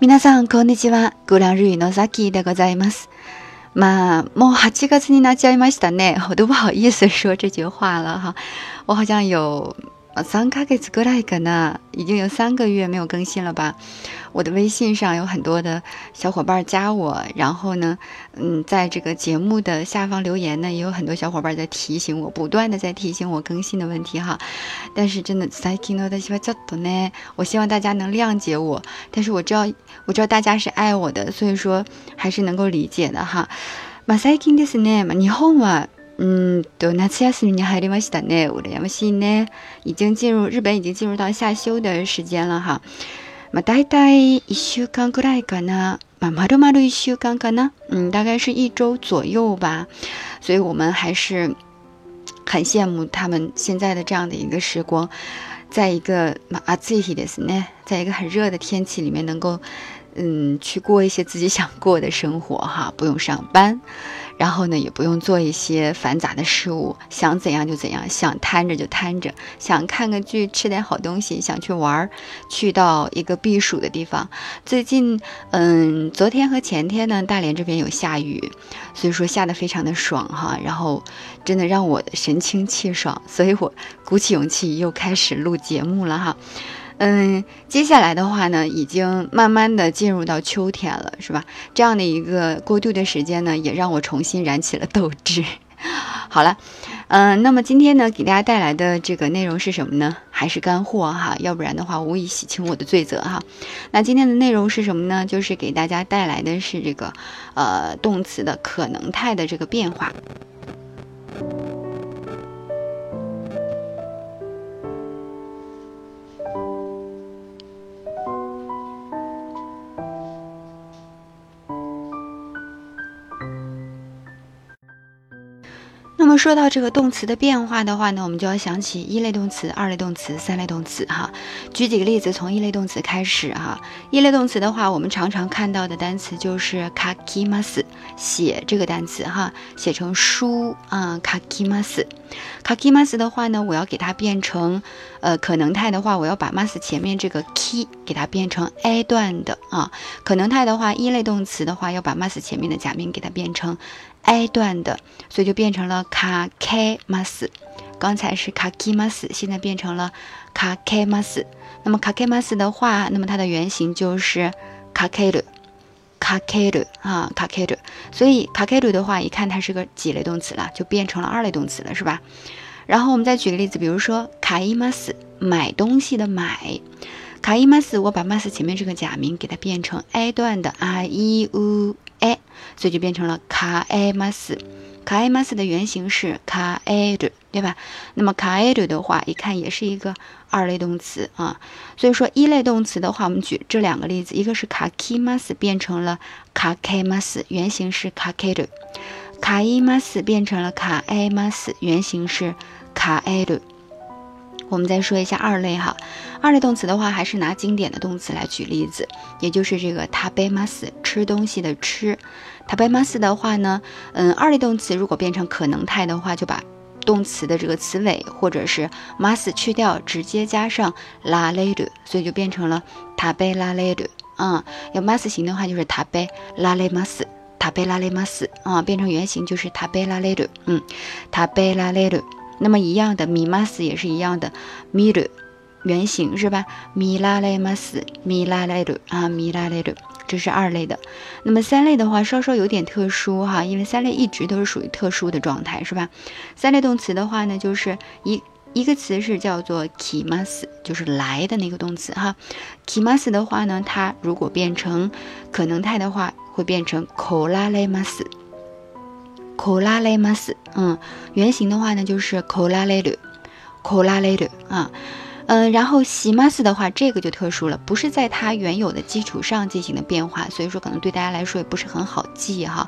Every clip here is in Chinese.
皆さんこんにちは。グランルイのザキでございます。まあ、もう8月になっちゃいましたね。我都不好意思说这句话了哈。我好像有。三个月过来可能已经有三个月没有更新了吧？我的微信上有很多的小伙伴加我，然后呢，嗯，在这个节目的下方留言呢，也有很多小伙伴在提醒我，不断的在提醒我更新的问题哈。但是真的，我希望大家能谅解我，但是我知道，我知道大家是爱我的，所以说还是能够理解的哈。ま最近ですね、日本は 嗯，都夏休みに入りましたね。羨ましいね。已经进入日本，已经进入到夏休的时间了哈。ま大体一週間くらいかな。ままるまる一週間かな。嗯，大概是一周左右吧。所以我们还是很羡慕他们现在的这样的一个时光，在一个ま暑い日ですね，在一个很热的天气里面，能够 嗯去过一些自己想过的生活哈，不用上班。然后呢，也不用做一些繁杂的事物，想怎样就怎样，想瘫着就瘫着，想看个剧，吃点好东西，想去玩儿，去到一个避暑的地方。最近，嗯，昨天和前天呢，大连这边有下雨，所以说下的非常的爽哈，然后真的让我神清气爽，所以我鼓起勇气又开始录节目了哈。嗯，接下来的话呢，已经慢慢的进入到秋天了，是吧？这样的一个过渡的时间呢，也让我重新燃起了斗志。好了，嗯，那么今天呢，给大家带来的这个内容是什么呢？还是干货哈，要不然的话，无以洗清我的罪责哈。那今天的内容是什么呢？就是给大家带来的是这个，呃，动词的可能态的这个变化。说到这个动词的变化的话呢，我们就要想起一类动词、二类动词、三类动词哈。举几个例子，从一类动词开始哈。一类动词的话，我们常常看到的单词就是 kakimas，写这个单词哈，写成书啊，kakimas。kakimas 的话呢，我要给它变成呃可能态的话，我要把 mas 前面这个 ki 给它变成 a 段的啊。可能态的话，一类动词的话，要把 mas 前面的假名给它变成。I 段的，所以就变成了卡开 mas，刚才是卡 k mas，现在变成了卡开 mas。那么卡开 mas 的话，那么它的原型就是卡开鲁，卡开鲁啊，卡开鲁。所以卡开鲁的话，一看它是个几类动词了，就变成了二类动词了，是吧？然后我们再举个例子，比如说卡伊 mas，买东西的买，卡伊 mas，我把 mas 前面这个假名给它变成 i 段的 i e u。哎，所以就变成了卡埃马斯，卡埃马斯的原型是卡埃鲁，对吧？那么卡埃鲁的话，一看也是一个二类动词啊。所以说一类动词的话，我们举这两个例子，一个是卡基马斯变成了卡开马斯，原型是卡开鲁；卡伊马斯变成了卡埃马斯，原型是卡埃鲁。我们再说一下二类哈，二类动词的话，还是拿经典的动词来举例子，也就是这个 tabemas 吃东西的吃，tabemas 的话呢，嗯，二类动词如果变成可能态的话，就把动词的这个词尾或者是 mas 去掉，直接加上 la l e d 所以就变成了 tabe la l e d 啊，要 mas 型的话就是 tabe la le mas，tabe la le mas 啊，变成原形就是 tabe la l e d 嗯，tabe la l e d 那么一样的，米马斯也是一样的，米鲁原型是吧？米拉雷马斯，米拉雷鲁啊，米拉雷鲁，这是二类的。那么三类的话，稍稍有点特殊哈，因为三类一直都是属于特殊的状态，是吧？三类动词的话呢，就是一一个词是叫做 kimas，就是来的那个动词哈。kimas 的话呢，它如果变成可能态的话，会变成 kolalemas。口拉雷马斯，嗯，原型的话呢就是口拉雷鲁，口拉雷鲁啊，嗯，然后西马斯的话，这个就特殊了，不是在它原有的基础上进行的变化，所以说可能对大家来说也不是很好记哈，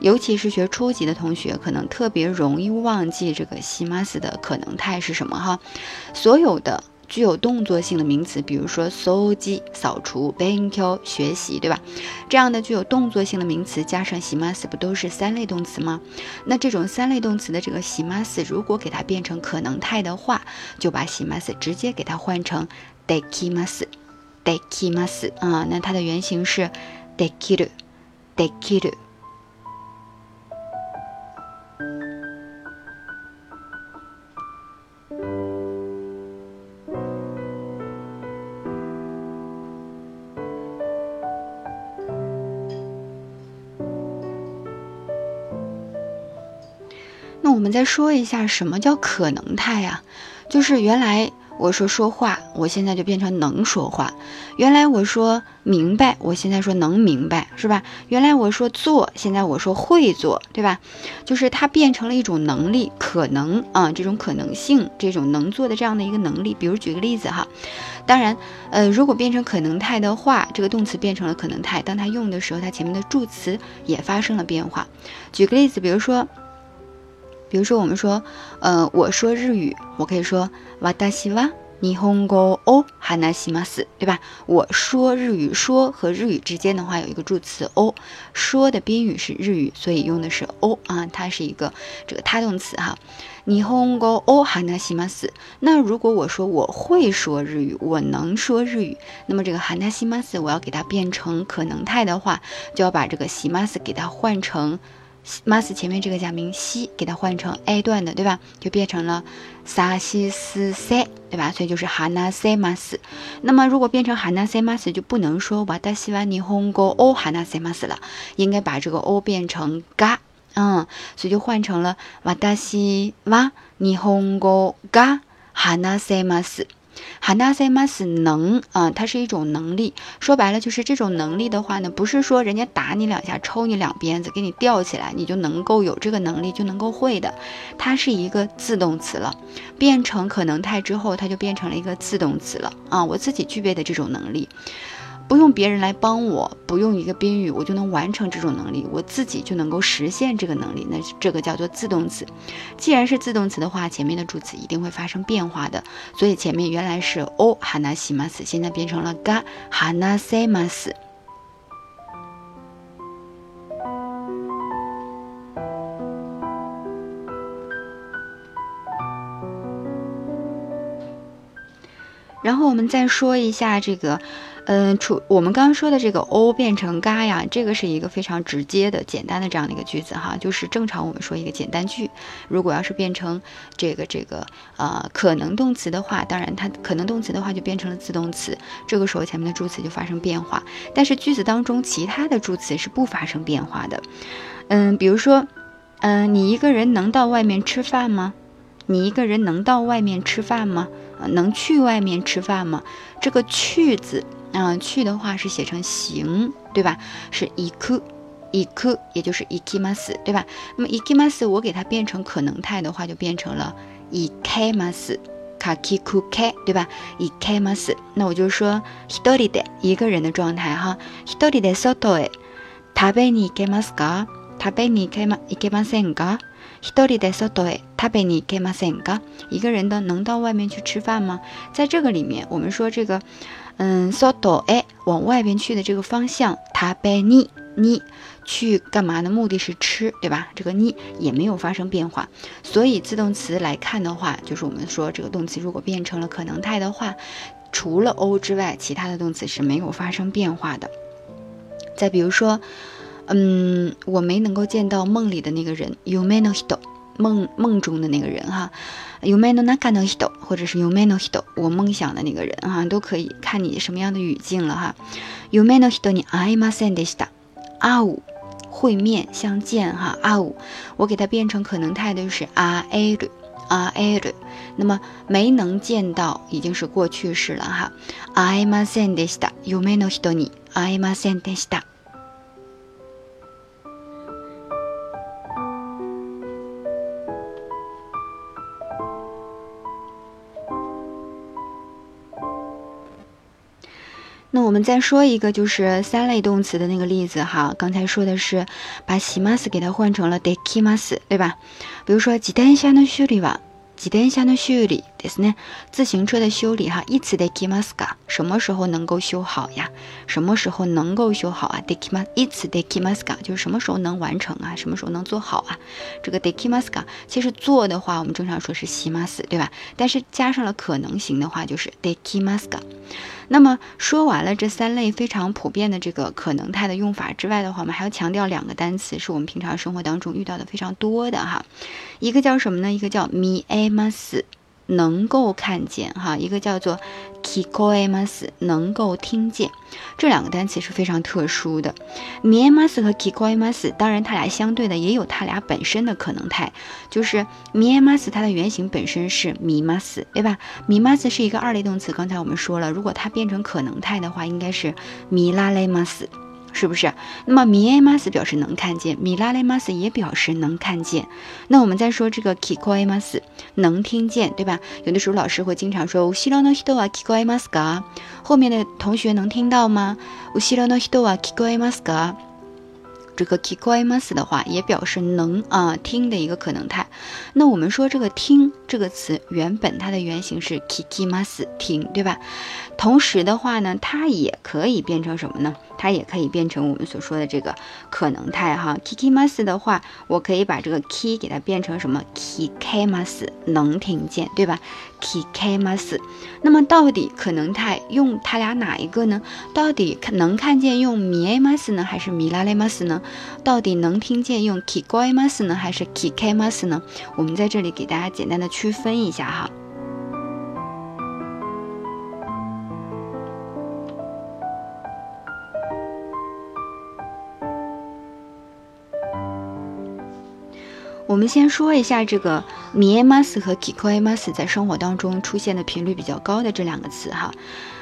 尤其是学初级的同学，可能特别容易忘记这个西马斯的可能态是什么哈，所有的。具有动作性的名词，比如说搜集、扫除、勉強学习，对吧？这样的具有动作性的名词加上します，不都是三类动词吗？那这种三类动词的这个します，如果给它变成可能态的话，就把します直接给它换成できます。 できます啊，那它的原型是で 那我们再说一下什么叫可能态啊？就是原来我说说话，我现在就变成能说话；原来我说明白，我现在说能明白，是吧？原来我说做，现在我说会做，对吧？就是它变成了一种能力，可能啊，这种可能性，这种能做的这样的一个能力。比如举个例子哈，当然，呃，如果变成可能态的话，这个动词变成了可能态，当它用的时候，它前面的助词也发生了变化。举个例子，比如说。比如说，我们说，呃，我说日语，我可以说わたしは日本語を話します，对吧？我说日语，说和日语之间的话有一个助词を，说的宾语是日语，所以用的是を啊，它是一个这个他动词哈。日本語を話します。那如果我说我会说日语，我能说日语，那么这个話します我要给它变成可能态的话，就要把这个します给它换成。 Mas 前面这个假名西给它换成 a 段的，对吧？就变成了 sa si si 对吧？所以就是 hana se mas。那么如果变成 hana se mas，就不能说 wada si wa ni hongo hana se mas 了，应该把这个 o 变成 ga，嗯，所以就换成了 wada si wa ni hongo ga hana se mas。哈纳塞马斯能啊，它是一种能力。说白了就是这种能力的话呢，不是说人家打你两下、抽你两鞭子给你吊起来，你就能够有这个能力就能够会的。它是一个自动词了，变成可能态之后，它就变成了一个自动词了啊。我自己具备的这种能力。不用别人来帮我，不用一个宾语，我就能完成这种能力，我自己就能够实现这个能力。那这个叫做自动词。既然是自动词的话，前面的助词一定会发生变化的。所以前面原来是 o hana s i m a s 现在变成了 ga hana s m a s 然后我们再说一下这个。嗯，除我们刚刚说的这个 o 变成嘎呀，这个是一个非常直接的、简单的这样的一个句子哈，就是正常我们说一个简单句。如果要是变成这个这个呃可能动词的话，当然它可能动词的话就变成了自动词，这个时候前面的助词就发生变化。但是句子当中其他的助词是不发生变化的。嗯，比如说，嗯，你一个人能到外面吃饭吗？你一个人能到外面吃饭吗？能去外面吃饭吗？这个去字。嗯，去的话是写成行，对吧？是一く，一く，也就是行きます，对吧？那么行きます，我给它变成可能态的话，就变成了行けます，かきくけ，对吧？行けます。那我就说一人で一个人的状态哈，一人で外へ食べに行けますか？食べに行けま行けませんか？ 一人で外へ食べに行けませんか？一个人的能到外面去吃饭吗？在这个里面，我们说这个。嗯，soto 哎，往外边去的这个方向，它被你你去干嘛呢？目的是吃，对吧？这个你也没有发生变化，所以自动词来看的话，就是我们说这个动词如果变成了可能态的话，除了 o 之外，其他的动词是没有发生变化的。再比如说， 嗯，我没能够见到梦里的那个人，yume no hito。梦梦中的那个人哈，有没有那看到 hito，或者是有没有 hito，我梦想的那个人哈，都可以看你什么样的语境了哈。有没有 hito 你爱吗？send でした。啊呜，会面相见哈。啊呜，我给它变成可能态的就是あえるあえる。那么没能见到已经是过去式了哈。爱吗？send でした。有没有 hito 你愛ま 那我们再说一个，就是三类动词的那个例子哈。刚才说的是把西马斯给它换成了 deki mas，对吧？比如说，自転車の修理は自転車の修理 ですね。自行车的修理哈，いつできますか？什么时候能够修好呀？什么时候能够修好啊？できまいつできますか？就是什么时候能完成啊？什么时候能做好啊？这个できますか？其实做的话，我们正常说是します，对吧？但是加上了可能型的话，就是できますか？那么说完了这三类非常普遍的这个可能态的用法之外的话，我们还要强调两个单词，是我们平常生活当中遇到的非常多的哈。一个叫什么呢？一个叫みえます。 能够看见哈，一个叫做 kikoemas，能够听见，这两个单词是非常特殊的。miemas 和 kikoemas，当然它俩相对的也有它俩本身的可能态，就是 miemas 它的原型本身是 mimas，对吧？mimas 是一个二类动词，刚才我们说了，如果它变成可能态的话，应该是 milalemas。是不是？那么米埃马斯表示能看见，米拉雷马斯也表示能看见。那我们再说这个 kikomas 能听见，对吧？有的时候老师会经常说 uhirano hito wa kikomas ga，，后面的同学能听到吗？uhirano hito wa kikomas ga，。这个 kikomas 的话也表示能啊听的一个可能态。那我们说这个听这个词原本它的原型是 kikimas 听，对吧？同时的话呢，它也可以变成什么呢？它也可以变成我们所说的这个可能态哈，kikimas 的话，我可以把这个 ki 给它变成什么？kikamas 能听见，对吧？kikamas，那么到底可能态用它俩哪一个呢？到底能看见用 miamas 呢，还是 milalemas 呢？到底能听见用 kikoimas 呢，还是 kikamas 呢？我们在这里给大家简单的区分一下哈。我们先说一下这个 miamas 和 kikoemas 在生活当中出现的频率比较高的这两个词哈。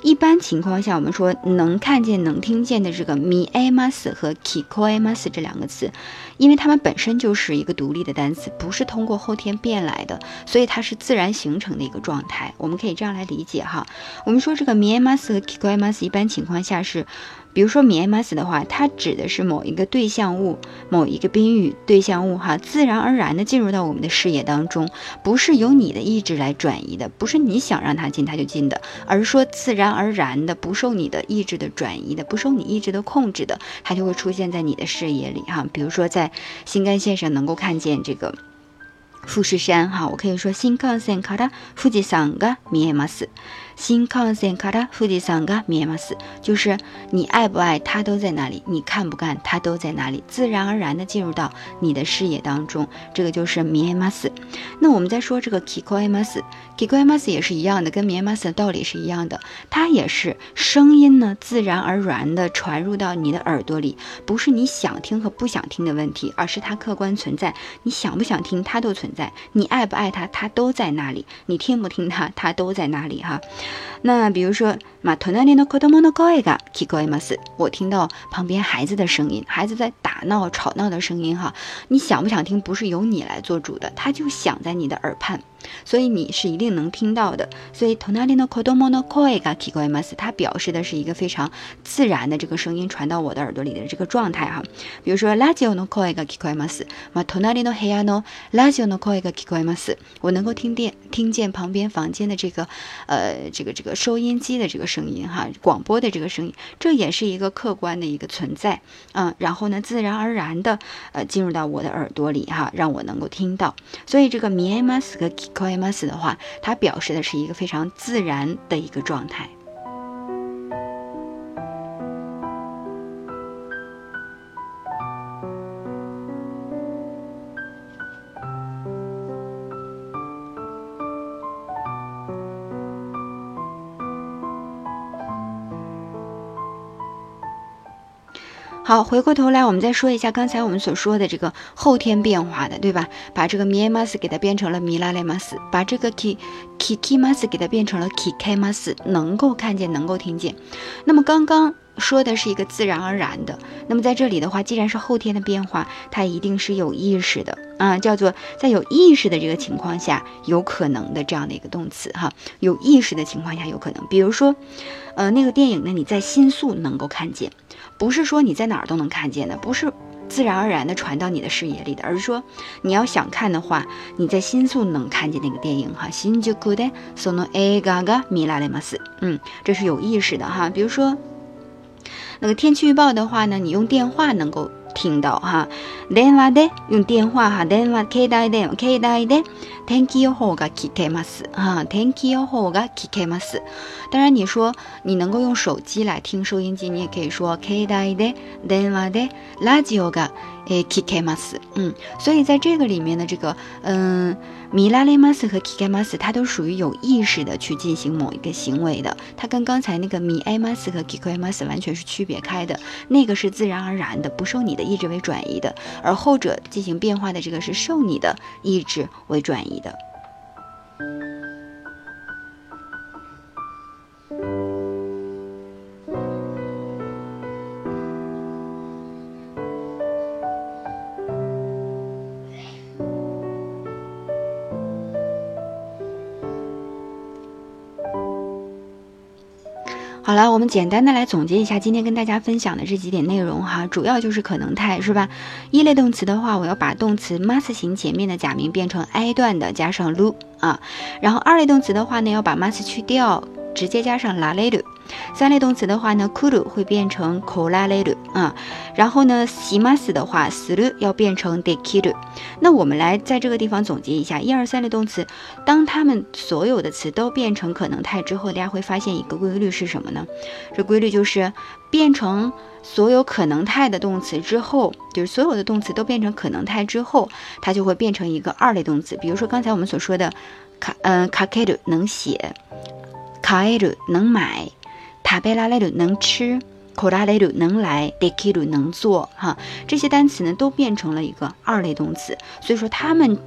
一般情况下，我们说能看见、能听见的这个 miamas 和 kikoemas 这两个词，因为它们本身就是一个独立的单词，不是通过后天变来的，所以它是自然形成的一个状态。我们可以这样来理解哈。我们说这个 miamas 和 kikoemas 一般情况下是。比如说 miamas 的话，它指的是某一个对象物、某一个宾语对象物，哈，自然而然的进入到我们的视野当中，不是由你的意志来转移的，不是你想让它进它就进的，而是说自然而然的，不受你的意志的转移的，不受你意志的控制的，它就会出现在你的视野里，哈。比如说在新干线上能够看见这个富士山，哈，我可以说新干线から富士山が見えます。 新幹線から富士山が見えます，就是你爱不爱它都在那里，你看不看它都在那里，自然而然的进入到你的视野当中，这个就是見えます。那我们再说这个聞こえます，聞こえます也是一样的，跟見えます的道理是一样的，它也是声音呢自然而然的传入到你的耳朵里，不是你想听和不想听的问题，而是它客观存在，你想不想听它都存在，你爱不爱它它都在那里，你听不听它它都在那里哈。 那比如说，马托纳里诺科多莫诺高一个提高伊马斯，我听到旁边孩子的声音，孩子在打闹吵闹的声音哈，你想不想听？不是由你来做主的，他就响在你的耳畔。所以你是一定能听到的。所以 tonali no kodomo no koi ga kikoimasu，它表示的是一个非常自然的这个声音传到我的耳朵里的这个状态哈。比如说 radio no koi ga kikoimasu，嘛 tonali no heya no radio no koi ga kikoimasu，我能够听见听见旁边房间的这个呃这个这个收音机的这个声音哈，广播的这个声音，这也是一个客观的一个存在啊。然后呢，自然而然的呃进入到我的耳朵里哈，让我能够听到。所以这个 miemasu 和 k o e m a s 的话，它表示的是一个非常自然的一个状态。好，回过头来，我们再说一下刚才我们所说的这个后天变化的，对吧？把这个 miamas 给它变成了 milalemas，把这个 ki kikimas 给它变成了 kikamas，能够看见，能够听见。那么刚刚说的是一个自然而然的，那么在这里的话，既然是后天的变化，它一定是有意识的啊，叫做在有意识的这个情况下有可能的这样的一个动词哈，有意识的情况下有可能，比如说，呃，那个电影呢，你在新宿能够看见。不是说你在哪儿都能看见的，不是 自然而然的传到你的视野里的，而是说你要想看的话，你在新宿能看见那个电影哈。新宿でその映画が見られます。嗯，这是有意识的哈。比如说 那个天气预报的话呢，你用电话能够。听到哈，電話で用電話哈，電話携帯電話携帯で天気予報が聞けます哈，天気予報が聞けます。当然，你说你能够用手机来听收音机，你也可以说携帯で電話でラジオが诶聞けます。嗯，所以在这个里面的这个嗯。 米拉雷马斯和 Kike 马斯，它都属于有意识的去进行某一个行为的，它跟刚才那个米埃马斯和 Kike 马斯完全是区别开的。那个是自然而然的，不受你的意志为转移的，而后者进行变化的这个是受你的意志为转移的。好了，我们简单的来总结一下今天跟大家分享的这几点内容哈，主要就是可能态是吧？一类动词的话，我要把动词 must 型前面的假名变成 i 段的加上 lu 啊，然后二类动词的话呢，要把 must 去掉，直接加上 la le lu。三类动词的话呢，kuru 会变成 koraleru 啊，然后呢，simas 的话 s u r 要变成 dekiru。那我们来在这个地方总结一下，一二三类动词，当它们所有的词都变成可能态之后，大家会发现一个规律是什么呢？这规律就是变成所有可能态的动词之后，就是所有的动词都变成可能态之后，它就会变成一个二类动词。比如说刚才我们所说的卡，嗯，kakeru 能写，kaeru 能买。塔贝拉雷鲁能吃，口拉雷鲁能来，デキ鲁能做，哈，这些单词呢都变成了一个二类动词，所以说它们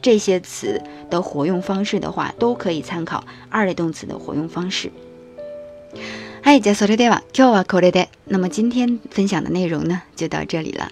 这些词的活用方式的话，都可以参考二类动词的活用方式。嗨，じゃそれでは今日はこれで。那么今天分享的内容呢，就到这里了。